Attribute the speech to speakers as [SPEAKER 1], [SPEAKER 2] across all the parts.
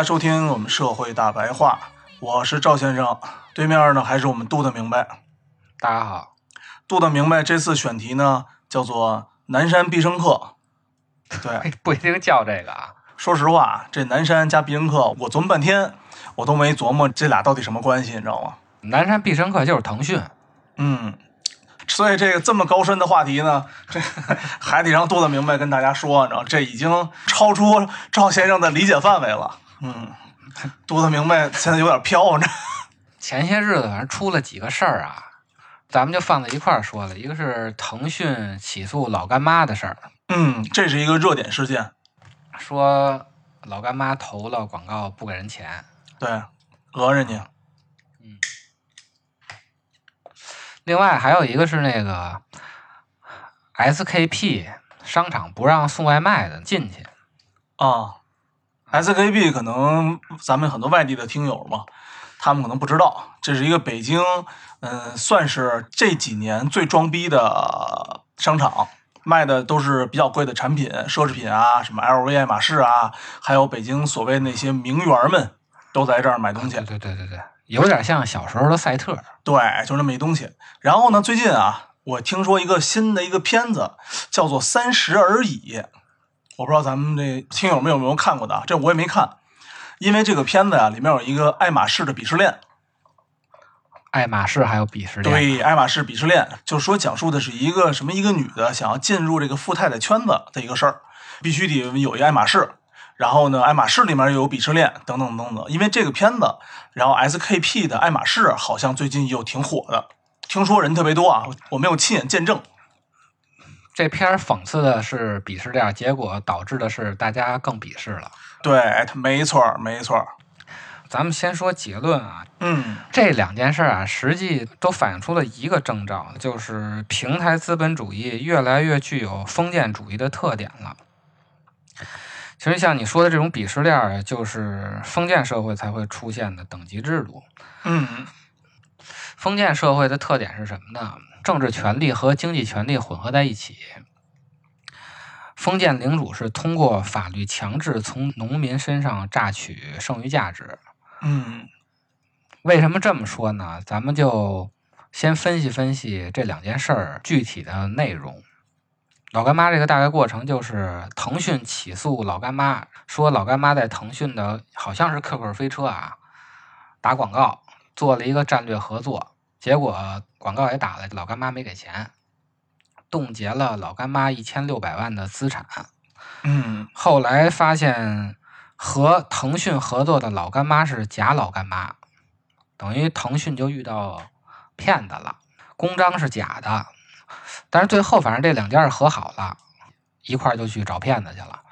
[SPEAKER 1] 家收听我们社会大白话，我是赵先生，对面呢还是我们杜的明白。
[SPEAKER 2] 大家好，
[SPEAKER 1] 杜的明白这次选题呢叫做南山必胜客。对，
[SPEAKER 2] 不一定叫这个啊。
[SPEAKER 1] 说实话，这南山加必胜客，我琢磨半天，我都没琢磨这俩到底什么关系，你知道吗？
[SPEAKER 2] 南山必胜客就是腾讯。
[SPEAKER 1] 嗯。所以这个这么高深的话题呢，这 还得让杜子明白跟大家说，你知道，这已经超出赵先生的理解范围了。嗯，杜子明白现在有点飘着。
[SPEAKER 2] 前些日子反正出了几个事儿啊，咱们就放在一块儿说了。一个是腾讯起诉老干妈的事儿，
[SPEAKER 1] 嗯，这是一个热点事件，
[SPEAKER 2] 说老干妈投了广告不给人钱，
[SPEAKER 1] 对，讹人家。
[SPEAKER 2] 嗯另外还有一个是那个 SKP 商场不让送外卖的进去
[SPEAKER 1] 啊，SKP 可能咱们很多外地的听友嘛，他们可能不知道，这是一个北京，嗯，算是这几年最装逼的商场，卖的都是比较贵的产品，奢侈品啊，什么 LV、爱马仕啊，还有北京所谓那些名媛们都在这儿买东西。
[SPEAKER 2] 对对对对。有点像小时候的赛特，
[SPEAKER 1] 对，就那么一东西。然后呢，最近啊，我听说一个新的一个片子，叫做《三十而已》，我不知道咱们这听友们有没有看过的啊，这我也没看。因为这个片子啊，里面有一个爱马仕的鄙视链，
[SPEAKER 2] 爱马仕还有鄙视链，
[SPEAKER 1] 对，爱马仕鄙视链，就是说讲述的是一个什么一个女的想要进入这个富太太圈子的一个事儿，必须得有一爱马仕。然后呢，爱马仕里面又有鄙视链等等等等，因为这个片子，然后 SKP 的爱马仕好像最近又挺火的，听说人特别多啊，我没有亲眼见证。
[SPEAKER 2] 这篇讽刺的是鄙视链，结果导致的是大家更鄙视了。
[SPEAKER 1] 对，没错，没错。
[SPEAKER 2] 咱们先说结论啊，
[SPEAKER 1] 嗯，
[SPEAKER 2] 这两件事啊，实际都反映出了一个征兆，就是平台资本主义越来越具有封建主义的特点了。其实像你说的这种鄙视链，就是封建社会才会出现的等级制度。
[SPEAKER 1] 嗯，
[SPEAKER 2] 封建社会的特点是什么呢？政治权力和经济权力混合在一起。封建领主是通过法律强制从农民身上榨取剩余价值。
[SPEAKER 1] 嗯，
[SPEAKER 2] 为什么这么说呢？咱们就先分析分析这两件事儿具体的内容。老干妈这个大概过程就是，腾讯起诉老干妈，说老干妈在腾讯的好像是 QQ 飞车啊打广告，做了一个战略合作，结果广告也打了，老干妈没给钱，冻结了老干妈一千六百万的资产。
[SPEAKER 1] 嗯，
[SPEAKER 2] 后来发现和腾讯合作的老干妈是假老干妈，等于腾讯就遇到骗子了，公章是假的。但是最后，反正这两家是和好了，一块儿就去找骗子去了。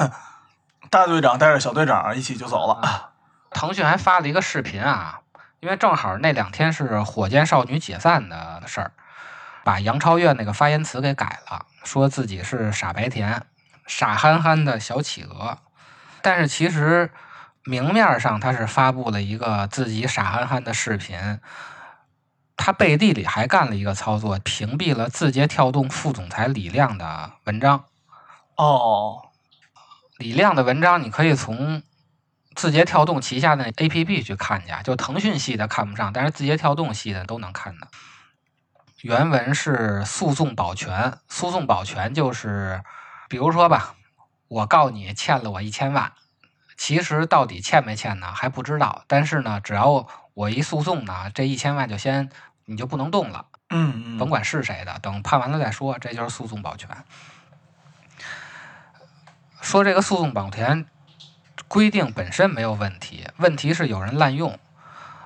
[SPEAKER 1] 大队长带着小队长一起就走了。
[SPEAKER 2] 腾讯还发了一个视频啊，因为正好那两天是火箭少女解散的事儿，把杨超越那个发言词给改了，说自己是傻白甜、傻憨憨的小企鹅。但是其实明面上他是发布了一个自己傻憨憨的视频。他背地里还干了一个操作，屏蔽了字节跳动副总裁李亮的文章。
[SPEAKER 1] 哦，
[SPEAKER 2] 李亮的文章你可以从字节跳动旗下的 APP 去看去，就腾讯系的看不上，但是字节跳动系的都能看的。原文是诉讼保全，诉讼保全就是，比如说吧，我告你欠了我一千万，其实到底欠没欠呢还不知道，但是呢，只要我一诉讼呢，这一千万就先你就不能动了，
[SPEAKER 1] 嗯，
[SPEAKER 2] 甭管是谁的，等判完了再说，这就是诉讼保全。说这个诉讼保全规定本身没有问题，问题是有人滥用。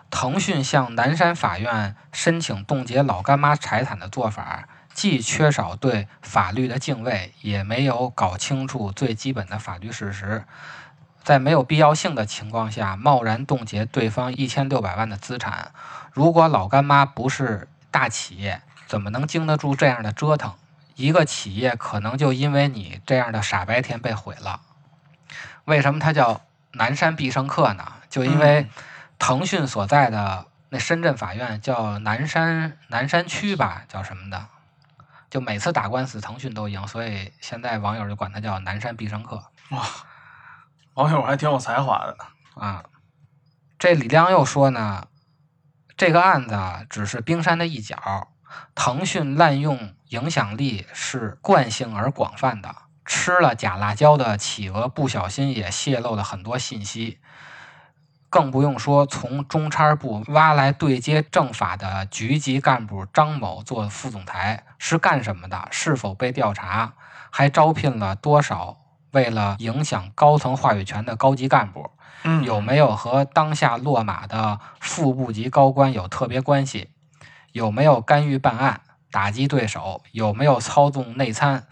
[SPEAKER 2] 腾讯向南山法院申请冻结老干妈财产的做法，既缺少对法律的敬畏，也没有搞清楚最基本的法律事实，在没有必要性的情况下，贸然冻结对方一千六百万的资产。如果老干妈不是大企业，怎么能经得住这样的折腾？一个企业可能就因为你这样的傻白甜被毁了。为什么它叫南山必胜客呢？就因为腾讯所在的那深圳法院叫南山南山区吧，叫什么的？就每次打官司腾讯都赢，所以现在网友就管它叫南山必胜客
[SPEAKER 1] 哇，网友还挺有才华的。
[SPEAKER 2] 啊。这李亮又说呢，这个案子啊只是冰山的一角，腾讯滥用影响力是惯性而广泛的。吃了假辣椒的企鹅不小心也泄露了很多信息，更不用说从中差部挖来对接政法的局级干部张某做副总裁是干什么的？是否被调查？还招聘了多少为了影响高层话语权的高级干部？
[SPEAKER 1] 嗯，
[SPEAKER 2] 有没有和当下落马的副部级高官有特别关系？有没有干预办案、打击对手？有没有操纵内参？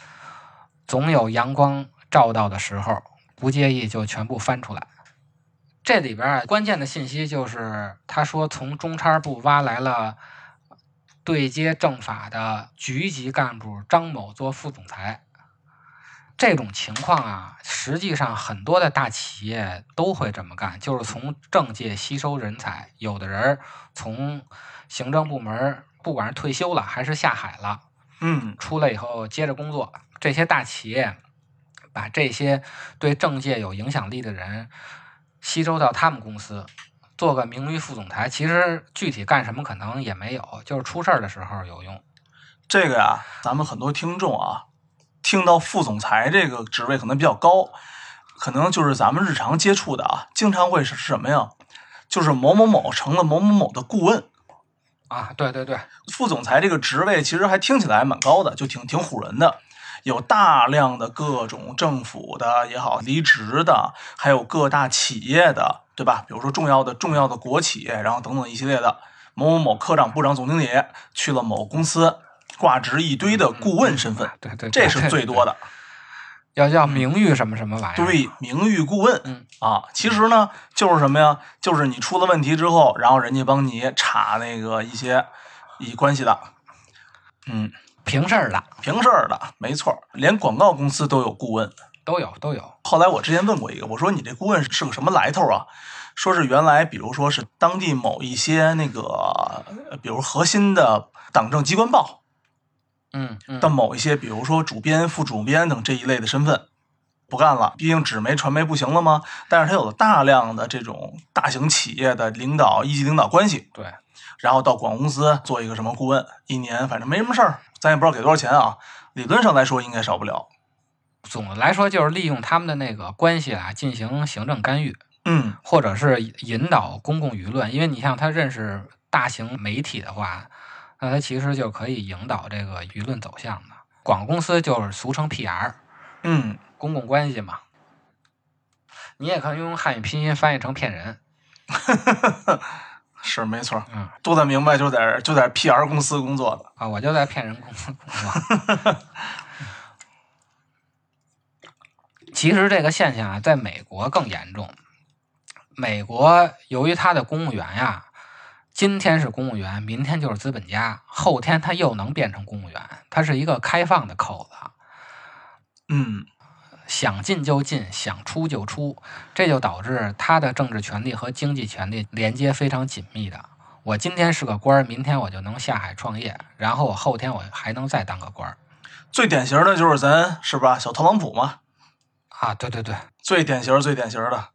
[SPEAKER 2] 总有阳光照到的时候，不介意就全部翻出来。这里边啊，关键的信息就是他说从中差部挖来了对接政法的局级干部张某做副总裁。这种情况啊，实际上很多的大企业都会这么干，就是从政界吸收人才。有的人从行政部门，不管是退休了还是下海了，
[SPEAKER 1] 嗯
[SPEAKER 2] 出来以后接着工作。这些大企业把这些对政界有影响力的人吸收到他们公司，做个名誉副总裁。其实具体干什么可能也没有，就是出事儿的时候有用。
[SPEAKER 1] 这个呀，咱们很多听众啊，听到副总裁这个职位可能比较高，可能就是咱们日常接触的啊，经常会是什么呀？就是某某某成了某某某的顾问。
[SPEAKER 2] 啊，对对对，
[SPEAKER 1] 副总裁这个职位其实还听起来还蛮高的，就挺挺唬人的。有大量的各种政府的也好，离职的，还有各大企业的，对吧？比如说重要的重要的国企，然后等等一系列的某某某科长、部长、总经理去了某公司，挂职一堆的顾问身份，
[SPEAKER 2] 对对，
[SPEAKER 1] 这是最多
[SPEAKER 2] 的。
[SPEAKER 1] 的。
[SPEAKER 2] 要叫名誉什么什么玩意儿？
[SPEAKER 1] 对，名誉顾问，
[SPEAKER 2] 嗯
[SPEAKER 1] 啊，其实呢就是什么呀？就是你出了问题之后，然后人家帮你查那个一些一关系的，嗯，
[SPEAKER 2] 平事儿的
[SPEAKER 1] 平事儿的，没错，连广告公司都有顾问。
[SPEAKER 2] 都有都有。
[SPEAKER 1] 后来我之前问过一个，我说你这顾问是个什么来头啊？说是原来，比如说是当地某一些那个，呃比如核心的党政机关报
[SPEAKER 2] 嗯嗯
[SPEAKER 1] 的某一些，比如说主编、副主编等这一类的身份，不干了，毕竟纸媒传媒不行了吗？但是他有了大量的这种大型企业的领导、一级领导关系，
[SPEAKER 2] 对，
[SPEAKER 1] 然后到广告公司做一个什么顾问，一年反正没什么事儿，咱也不知道给多少钱啊。理论上来说应该少不了。
[SPEAKER 2] 总的来说就是利用他们的那个关系啊，进行行政干预，
[SPEAKER 1] 嗯
[SPEAKER 2] 或者是引导公共舆论。因为你像他认识大型媒体的话，那他其实就可以引导这个舆论走向的。广告公司就是俗称 PR，
[SPEAKER 1] 嗯，
[SPEAKER 2] 公共关系嘛。你也可以用汉语拼音翻译成骗人。
[SPEAKER 1] 是没错，
[SPEAKER 2] 嗯
[SPEAKER 1] 都得明白就在就在 PR 公司工作的。
[SPEAKER 2] 啊，我就在骗人公司工作。其实这个现象啊，在美国更严重。美国由于他的公务员呀，今天是公务员，明天就是资本家，后天他又能变成公务员，它是一个开放的口子，
[SPEAKER 1] 嗯
[SPEAKER 2] 想进就进，想出就出，这就导致他的政治权利和经济权利连接非常紧密的。我今天是个官儿，明天我就能下海创业，然后我后天我还能再当个官儿
[SPEAKER 1] 最典型的就是咱是吧，小特朗普嘛，
[SPEAKER 2] 啊！对对对，
[SPEAKER 1] 最典型最典型的。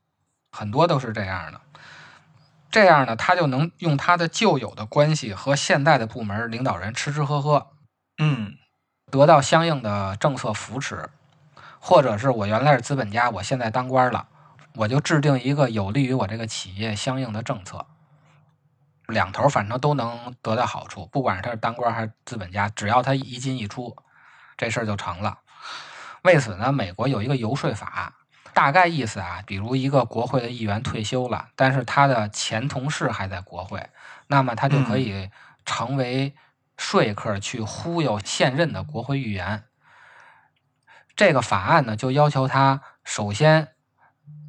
[SPEAKER 2] 很多都是这样的。这样呢，他就能用他的旧有的关系和现在的部门领导人吃吃喝喝，
[SPEAKER 1] 嗯
[SPEAKER 2] 得到相应的政策扶持，或者是我原来是资本家，我现在当官了，我就制定一个有利于我这个企业相应的政策，两头反正都能得到好处，不管是他是当官还是资本家，只要他一进一出，这事儿就成了。为此呢，美国有一个游说法，大概意思啊，比如一个国会的议员退休了，但是他的前同事还在国会，那么他就可以成为说客去忽悠现任的国会议员。这个法案呢，就要求他首先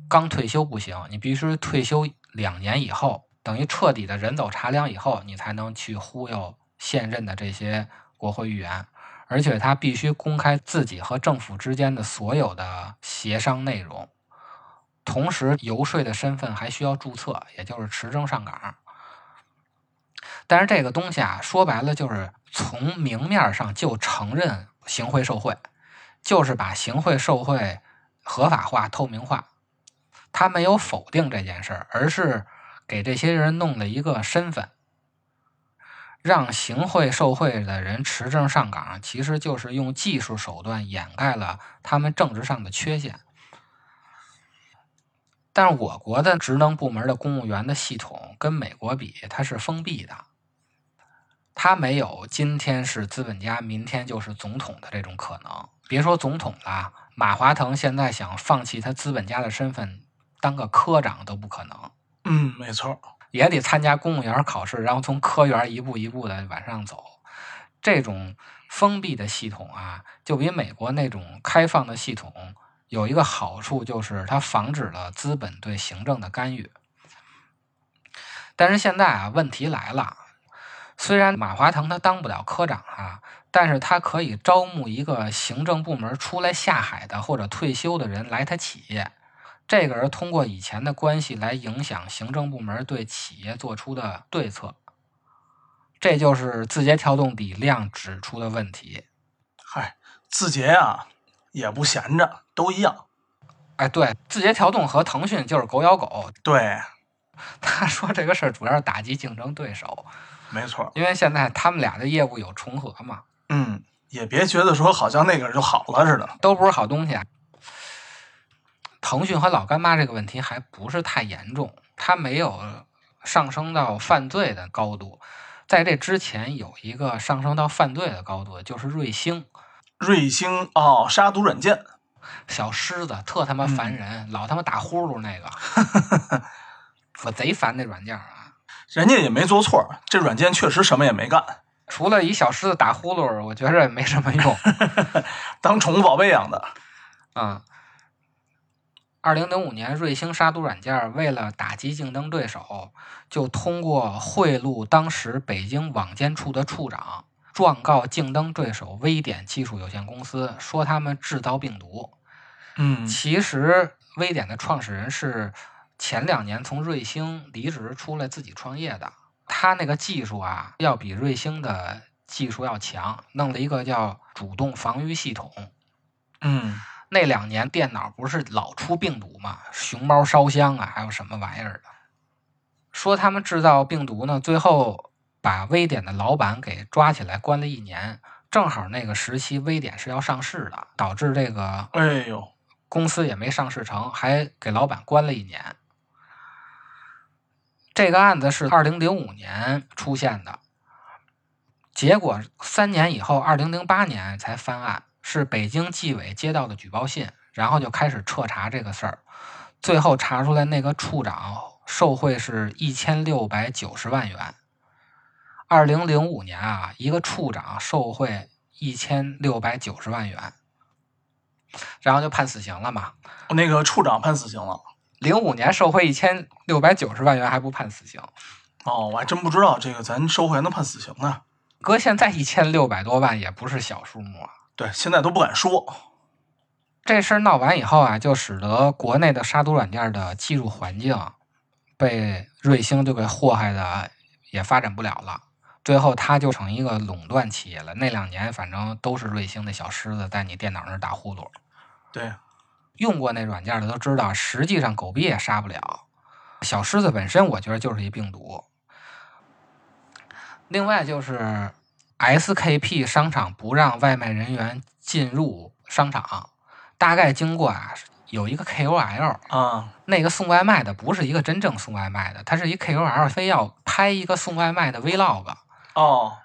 [SPEAKER 2] 刚退休不行，你必须退休两年以后，等于彻底的人走茶凉以后，你才能去忽悠现任的这些国会议员。而且他必须公开自己和政府之间的所有的协商内容，同时游说的身份还需要注册，也就是持证上岗。但是这个东西啊，说白了就是从明面上就承认行贿受贿，就是把行贿受贿合法化、透明化。他没有否定这件事儿，而是给这些人弄了一个身份。让行贿受贿的人持证上岗，其实就是用技术手段掩盖了他们政治上的缺陷。但是我国的职能部门的公务员的系统跟美国比，它是封闭的，它没有今天是资本家，明天就是总统的这种可能。别说总统了，马化腾现在想放弃他资本家的身份，当个科长都不可能。
[SPEAKER 1] 嗯，没错。
[SPEAKER 2] 也得参加公务员考试，然后从科员一步一步的往上走。这种封闭的系统啊，就比美国那种开放的系统有一个好处，就是它防止了资本对行政的干预。但是现在啊，问题来了，虽然马化腾他当不了科长啊，但是他可以招募一个行政部门出来下海的或者退休的人来他企业。这个人通过以前的关系来影响行政部门对企业做出的对策，这就是字节跳动李亮指出的问题。
[SPEAKER 1] 嗨，字节啊也不闲着，都一样。
[SPEAKER 2] 哎，对，字节跳动和腾讯就是狗咬狗。
[SPEAKER 1] 对，
[SPEAKER 2] 他说这个事儿主要是打击竞争对手。
[SPEAKER 1] 没错，
[SPEAKER 2] 因为现在他们俩的业务有重合嘛。
[SPEAKER 1] 嗯，也别觉得说好像那个就好了似的，
[SPEAKER 2] 都不是好东西。啊腾讯和老干妈这个问题还不是太严重，它没有上升到犯罪的高度。在这之前，有一个上升到犯罪的高度，就是瑞星。
[SPEAKER 1] 瑞星哦，杀毒软件，
[SPEAKER 2] 小狮子特他妈烦人，老他妈打呼噜那个，我贼烦那软件啊。
[SPEAKER 1] 人家也没做错，这软件确实什么也没干，
[SPEAKER 2] 除了一小狮子打呼噜，我觉着也没什么用，
[SPEAKER 1] 当宠物宝贝养的。
[SPEAKER 2] 啊。二零零五年，瑞星杀毒软件为了打击竞争对手，就通过贿赂当时北京网监处的处长，状告竞争对手微点技术有限公司，说他们制造病毒。
[SPEAKER 1] 嗯，
[SPEAKER 2] 其实微点的创始人是前两年从瑞星离职出来自己创业的，他那个技术啊，要比瑞星的技术要强，弄了一个叫主动防御系统。
[SPEAKER 1] 嗯。
[SPEAKER 2] 那两年电脑不是老出病毒吗？熊猫烧香啊，还有什么玩意儿的？说他们制造病毒呢，最后把微点的老板给抓起来关了一年。正好那个时期微点是要上市的，导致这个
[SPEAKER 1] 哎呦
[SPEAKER 2] 公司也没上市成，还给老板关了一年。这个案子是二零零五年出现的，结果三年以后，二零零八年才翻案。是北京纪委接到的举报信，然后就开始彻查这个事儿，最后查出来那个处长受贿是一千六百九十万元。二零零五年啊，一个处长受贿一千六百九十万元，然后就判死刑了嘛？
[SPEAKER 1] 那个处长判死刑了。
[SPEAKER 2] 零五年受贿一千六百九十万元还不判死刑？
[SPEAKER 1] 哦，我还真不知道这个，咱受贿还能判死刑呢？
[SPEAKER 2] 搁现在一千六百多万也不是小数目啊。
[SPEAKER 1] 对，现在都不敢说。
[SPEAKER 2] 这事儿闹完以后啊，就使得国内的杀毒软件的技术环境被瑞星就给祸害的也发展不了了。最后，它就成一个垄断企业了。那两年，反正都是瑞星的小狮子在你电脑那打呼噜。
[SPEAKER 1] 对，
[SPEAKER 2] 用过那软件的都知道，实际上狗逼也杀不了。小狮子本身，我觉得就是一病毒。另外就是。SKP 商场不让外卖人员进入商场，大概经过啊，有一个 KOL
[SPEAKER 1] 啊，
[SPEAKER 2] 那个送外卖的不是一个真正送外卖的，他是一 KOL，非要拍一个送外卖的 Vlog
[SPEAKER 1] 哦，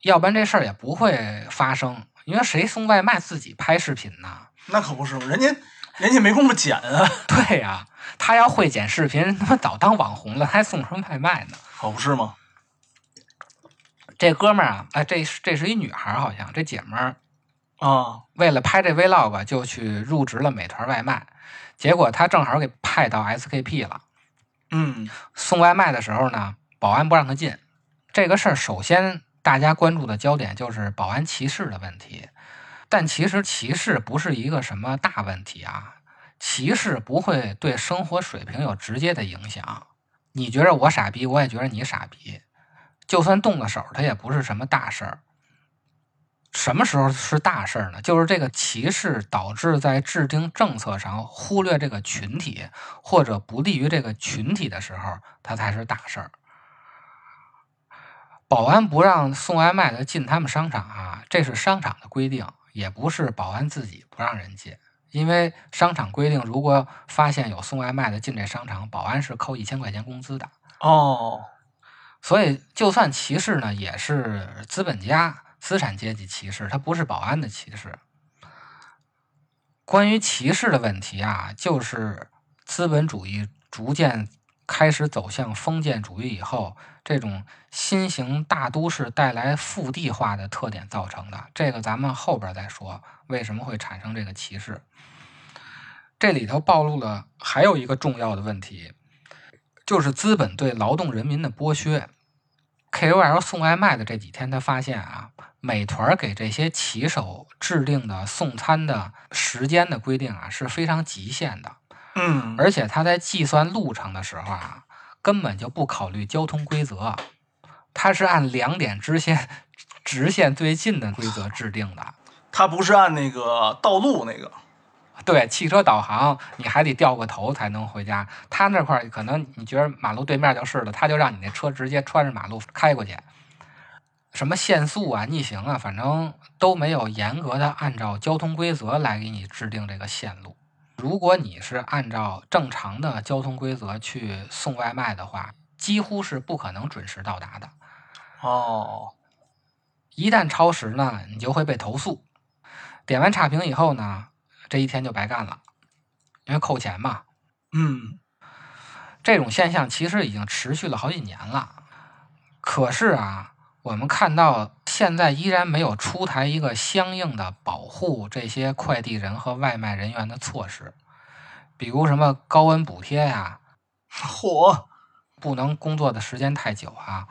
[SPEAKER 2] 要不然这事儿也不会发生，因为谁送外卖自己拍视频呢？
[SPEAKER 1] 那可不是，人家人家没工夫剪啊。
[SPEAKER 2] 对呀、他要会剪视频，他妈早当网红了，还送什么外卖呢？
[SPEAKER 1] 可，不是吗？
[SPEAKER 2] 这哥们儿啊，哎，这这是一女孩儿，好像这姐们儿
[SPEAKER 1] 啊，
[SPEAKER 2] 为了拍这 vlog 就去入职了美团外卖，结果他正好给派到 SKP 了。
[SPEAKER 1] 嗯
[SPEAKER 2] 送外卖的时候呢，保安不让他进。这个事儿，首先大家关注的焦点就是保安歧视的问题，但其实歧视不是一个什么大问题啊，歧视不会对生活水平有直接的影响。你觉得我傻逼，我也觉得你傻逼，就算动了手，它也不是什么大事儿。什么时候是大事儿呢？就是这个歧视导致在制定政策上忽略这个群体，或者不利于这个群体的时候，它才是大事儿。保安不让送外卖的进他们商场啊，这是商场的规定，也不是保安自己不让人进。因为商场规定，如果发现有送外卖的进这商场，保安是扣一千块钱工资的。
[SPEAKER 1] 哦，
[SPEAKER 2] 所以，就算歧视呢，也是资本家、资产阶级歧视，它不是保安的歧视。关于歧视的问题啊，就是资本主义逐渐开始走向封建主义以后，这种新型大都市带来腹地化的特点造成的。这个咱们后边再说，为什么会产生这个歧视。这里头暴露了还有一个重要的问题，就是资本对劳动人民的剥削。KOL 送外卖的这几天，他发现啊，美团给这些骑手制定的送餐的时间的规定啊是非常极限的，
[SPEAKER 1] 嗯，
[SPEAKER 2] 而且他在计算路程的时候啊，根本就不考虑交通规则，它是按两点直线直线最近的规则制定的。
[SPEAKER 1] 它不是按那个道路那个，
[SPEAKER 2] 对，汽车导航你还得掉个头才能回家。他那块儿可能你觉得马路对面就是了，他就让你那车直接穿着马路开过去。什么限速啊、逆行啊，反正都没有严格的按照交通规则来给你制定这个线路。如果你是按照正常的交通规则去送外卖的话，几乎是不可能准时到达的。
[SPEAKER 1] 哦，
[SPEAKER 2] 一旦超时呢，你就会被投诉。点完差评以后呢，这一天就白干了，因为扣钱嘛。
[SPEAKER 1] 嗯，
[SPEAKER 2] 这种现象其实已经持续了好几年了。可是啊，我们看到现在依然没有出台一个相应的保护这些快递人和外卖人员的措施，比如什么高温补贴呀、
[SPEAKER 1] 嚯，
[SPEAKER 2] 不能工作的时间太久啊，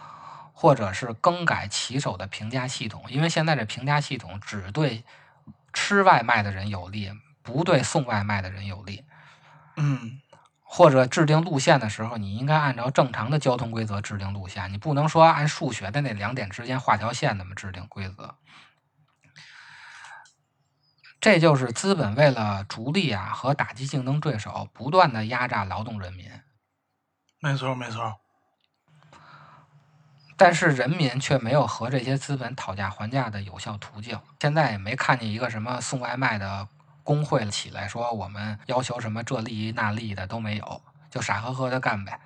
[SPEAKER 2] 或者是更改骑手的评价系统，因为现在这评价系统只对吃外卖的人有利，不对送外卖的人有利。
[SPEAKER 1] 嗯，
[SPEAKER 2] 或者制定路线的时候，你应该按照正常的交通规则制定路线，你不能说按数学的那两点之间画条线那么制定规则。这就是资本为了逐利啊和打击竞争对手，不断的压榨劳动人民。
[SPEAKER 1] 没错没错，
[SPEAKER 2] 但是人民却没有和这些资本讨价还价的有效途径。现在也没看见一个什么送外卖的工会起来说我们要求什么这利益那利的都没有，就傻呵呵的干呗。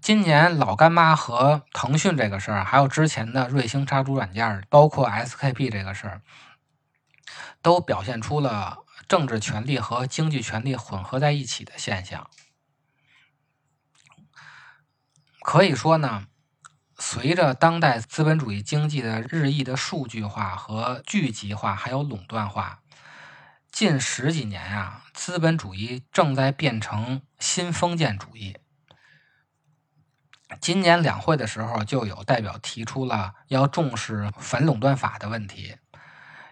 [SPEAKER 2] 今年老干妈和腾讯这个事儿，还有之前的瑞星杀猪软件儿，包括 SKP 这个事儿，都表现出了政治权力和经济权力混合在一起的现象。可以说呢，随着当代资本主义经济的日益的数据化和聚集化，还有垄断化，近十几年啊，资本主义正在变成新封建主义。今年两会的时候，就有代表提出了要重视反垄断法的问题，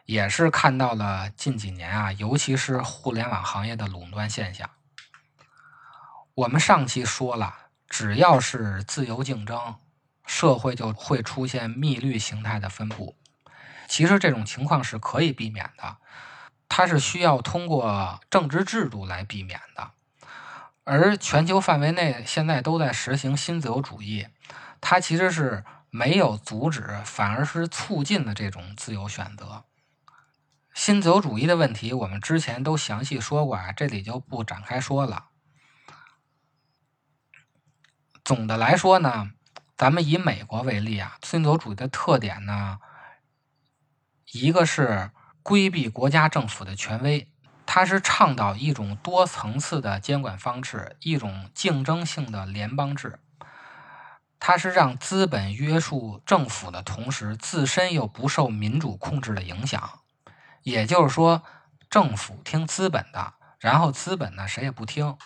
[SPEAKER 2] 也是看到了近几年啊，尤其是互联网行业的垄断现象。我们上期说了，只要是自由竞争，社会就会出现密律形态的分布。其实这种情况是可以避免的，它是需要通过政治制度来避免的。而全球范围内现在都在实行新自由主义，它其实是没有阻止，反而是促进了这种自由选择。新自由主义的问题，我们之前都详细说过啊，这里就不展开说了。总的来说呢，咱们以美国为例啊，自由主义的特点呢，一个是规避国家政府的权威。它是倡导一种多层次的监管方式，一种竞争性的联邦制。它是让资本约束政府的同时，自身又不受民主控制的影响。也就是说，政府听资本的，然后资本呢谁也不听。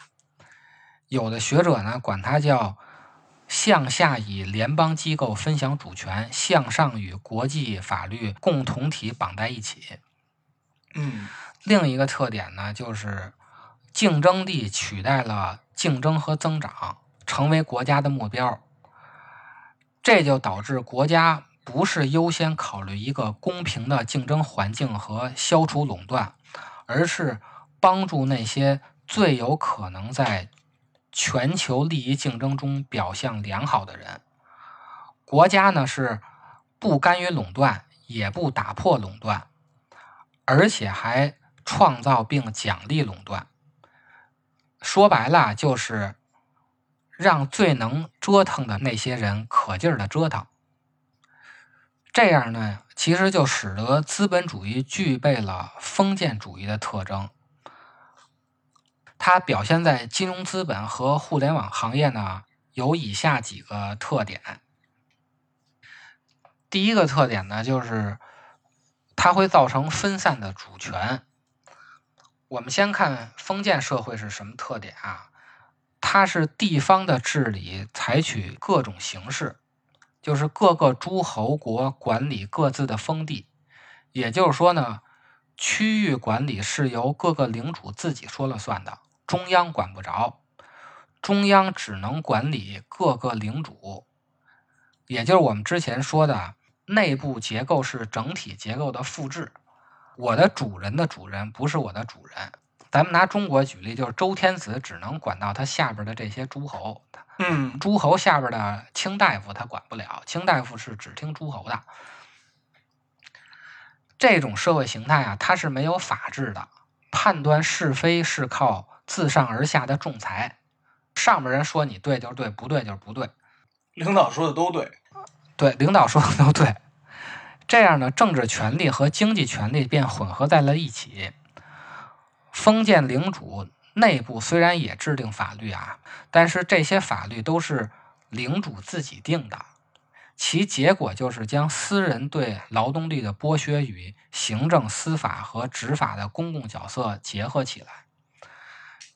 [SPEAKER 2] 有的学者呢管它叫向下以联邦机构分享主权，向上与国际法律共同体绑在一起。
[SPEAKER 1] 嗯
[SPEAKER 2] 另一个特点呢，就是竞争力取代了竞争和增长，成为国家的目标。这就导致国家不是优先考虑一个公平的竞争环境和消除垄断，而是帮助那些最有可能在全球利益竞争中表现良好的人。国家呢是不甘于垄断，也不打破垄断，而且还创造并奖励垄断。说白了就是让最能折腾的那些人可劲儿的折腾。这样呢，其实就使得资本主义具备了封建主义的特征。它表现在金融资本和互联网行业呢，有以下几个特点。第一个特点呢，就是它会造成分散的主权。我们先看封建社会是什么特点啊？它是地方的治理采取各种形式，就是各个诸侯国管理各自的封地，也就是说呢，区域管理是由各个领主自己说了算的，中央管不着，中央只能管理各个领主，也就是我们之前说的内部结构是整体结构的复制。我的主人的主人不是我的主人。咱们拿中国举例，就是周天子只能管到他下边的这些诸侯，
[SPEAKER 1] 嗯
[SPEAKER 2] 诸侯下边的卿大夫他管不了，卿大夫是只听诸侯的。这种社会形态啊，它是没有法治的，判断是非是靠自上而下的仲裁，上面人说你对就是对，不对就是不对。
[SPEAKER 1] 领导说的都对。
[SPEAKER 2] 对，领导说的都对。这样呢，政治权力和经济权力便混合在了一起。封建领主内部虽然也制定法律啊，但是这些法律都是领主自己定的，其结果就是将私人对劳动力的剥削与行政、司法和执法的公共角色结合起来。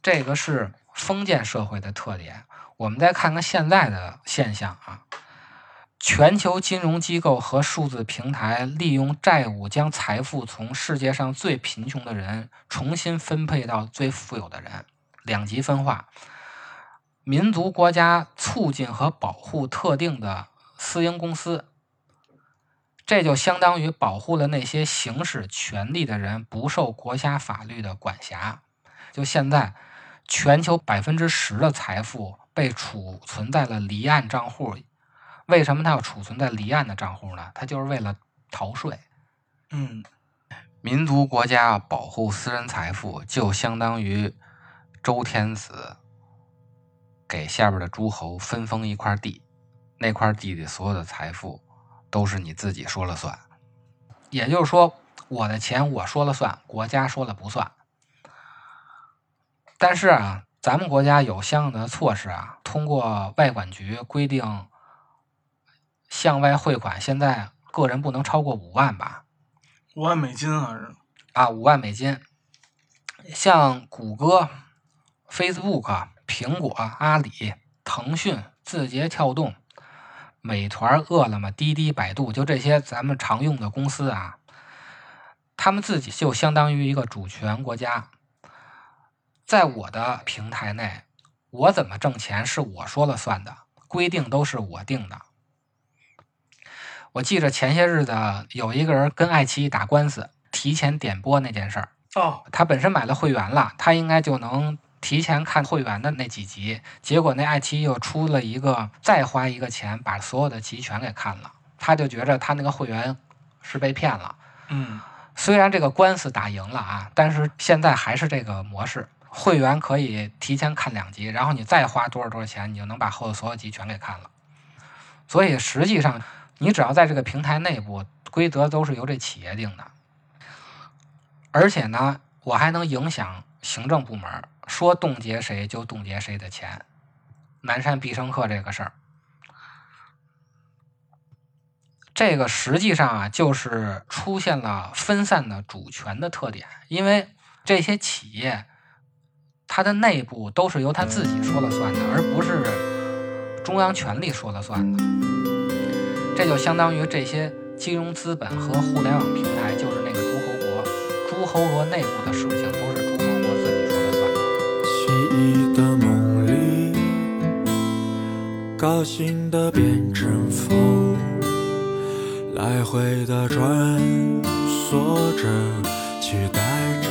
[SPEAKER 2] 这个是封建社会的特点。我们再看看现在的现象啊。全球金融机构和数字平台利用债务将财富从世界上最贫穷的人重新分配到最富有的人，两极分化。民族国家促进和保护特定的私营公司，这就相当于保护了那些行使权利的人不受国家法律的管辖。就现在，全球百分之十的财富被储存在了离岸账户里。为什么它要储存在离岸的账户呢？它就是为了逃税。
[SPEAKER 1] 嗯
[SPEAKER 2] 民族国家保护私人财富，就相当于周天子给下边的诸侯分封一块地，那块地里所有的财富都是你自己说了算。也就是说，我的钱我说了算，国家说了不算。但是啊，咱们国家有相应的措施啊，通过外管局规定。向外汇款现在个人不能超过五万吧？
[SPEAKER 1] 五万美金还是？
[SPEAKER 2] 啊，五万美金。像谷歌、Facebook、苹果、阿里、腾讯、字节跳动、美团、饿了么、滴滴、百度，就这些咱们常用的公司啊，他们自己就相当于一个主权国家。在我的平台内，我怎么挣钱是我说了算的，规定都是我定的。我记着前些日子有一个人跟爱奇艺打官司，提前点播那件事儿。
[SPEAKER 1] 哦，
[SPEAKER 2] 他本身买了会员了，他应该就能提前看会员的那几集。结果那爱奇艺又出了一个，再花一个钱把所有的集全给看了。他就觉着他那个会员是被骗了。
[SPEAKER 1] 嗯
[SPEAKER 2] 虽然这个官司打赢了啊，但是现在还是这个模式，会员可以提前看两集，然后你再花多少多少钱，你就能把后头所有集全给看了。所以实际上。你只要在这个平台内部，规则都是由这企业定的。而且呢，我还能影响行政部门，说冻结谁就冻结谁的钱。南山必胜客这个事儿，这个实际上啊，就是出现了分散的主权的特点，因为这些企业它的内部都是由他自己说了算的，而不是中央权力说了算的。这就相当于这些金融资本和互联网平台，就是那个诸侯国，诸侯国内部的事情都是诸侯国自己说了算的。
[SPEAKER 3] 记忆的梦里，高兴的变成风，来回的穿梭着，期待着？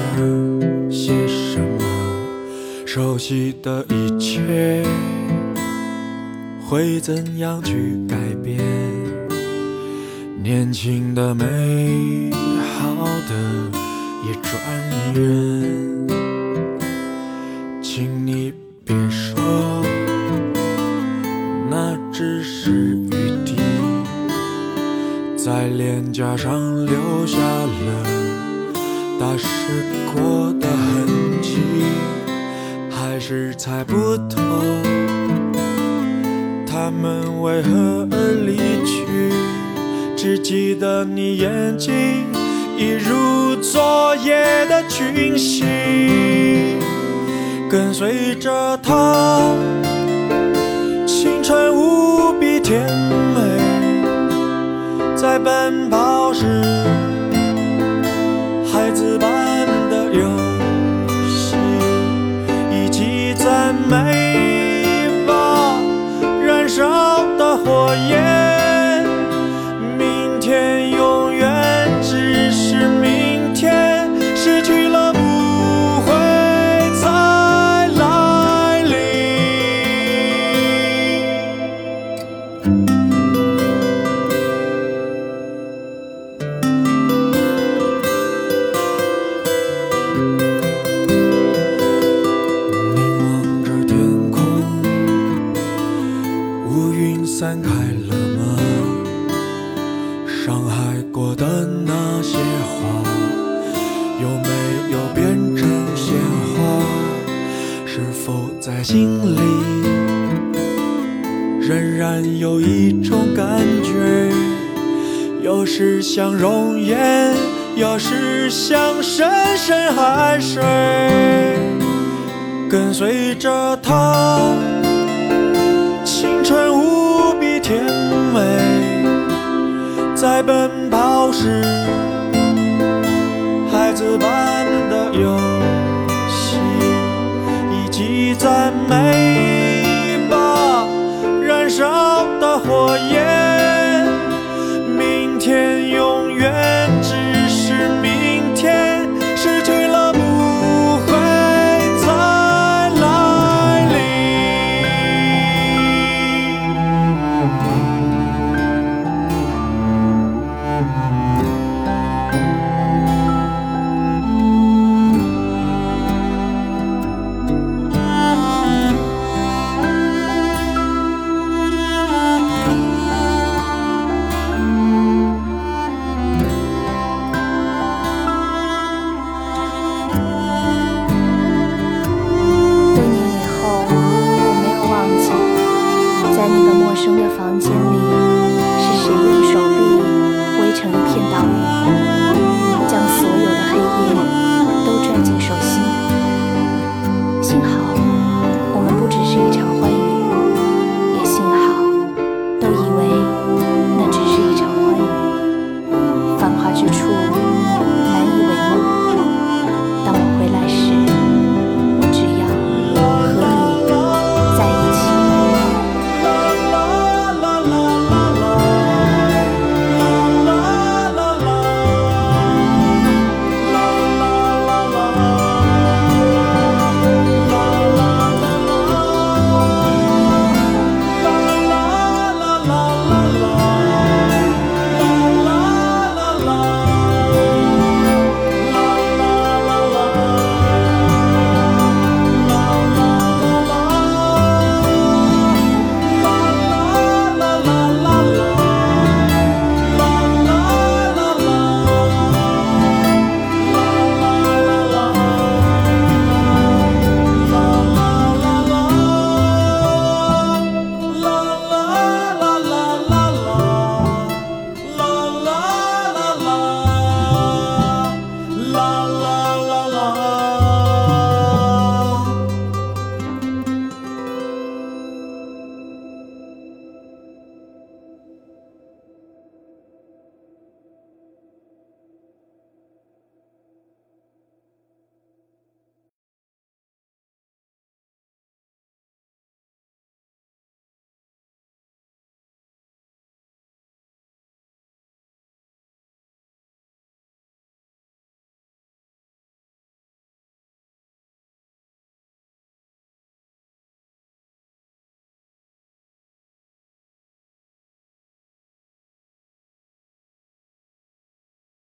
[SPEAKER 3] 熟悉的一切会怎样去改变？年轻的、美好的，也转眼。美。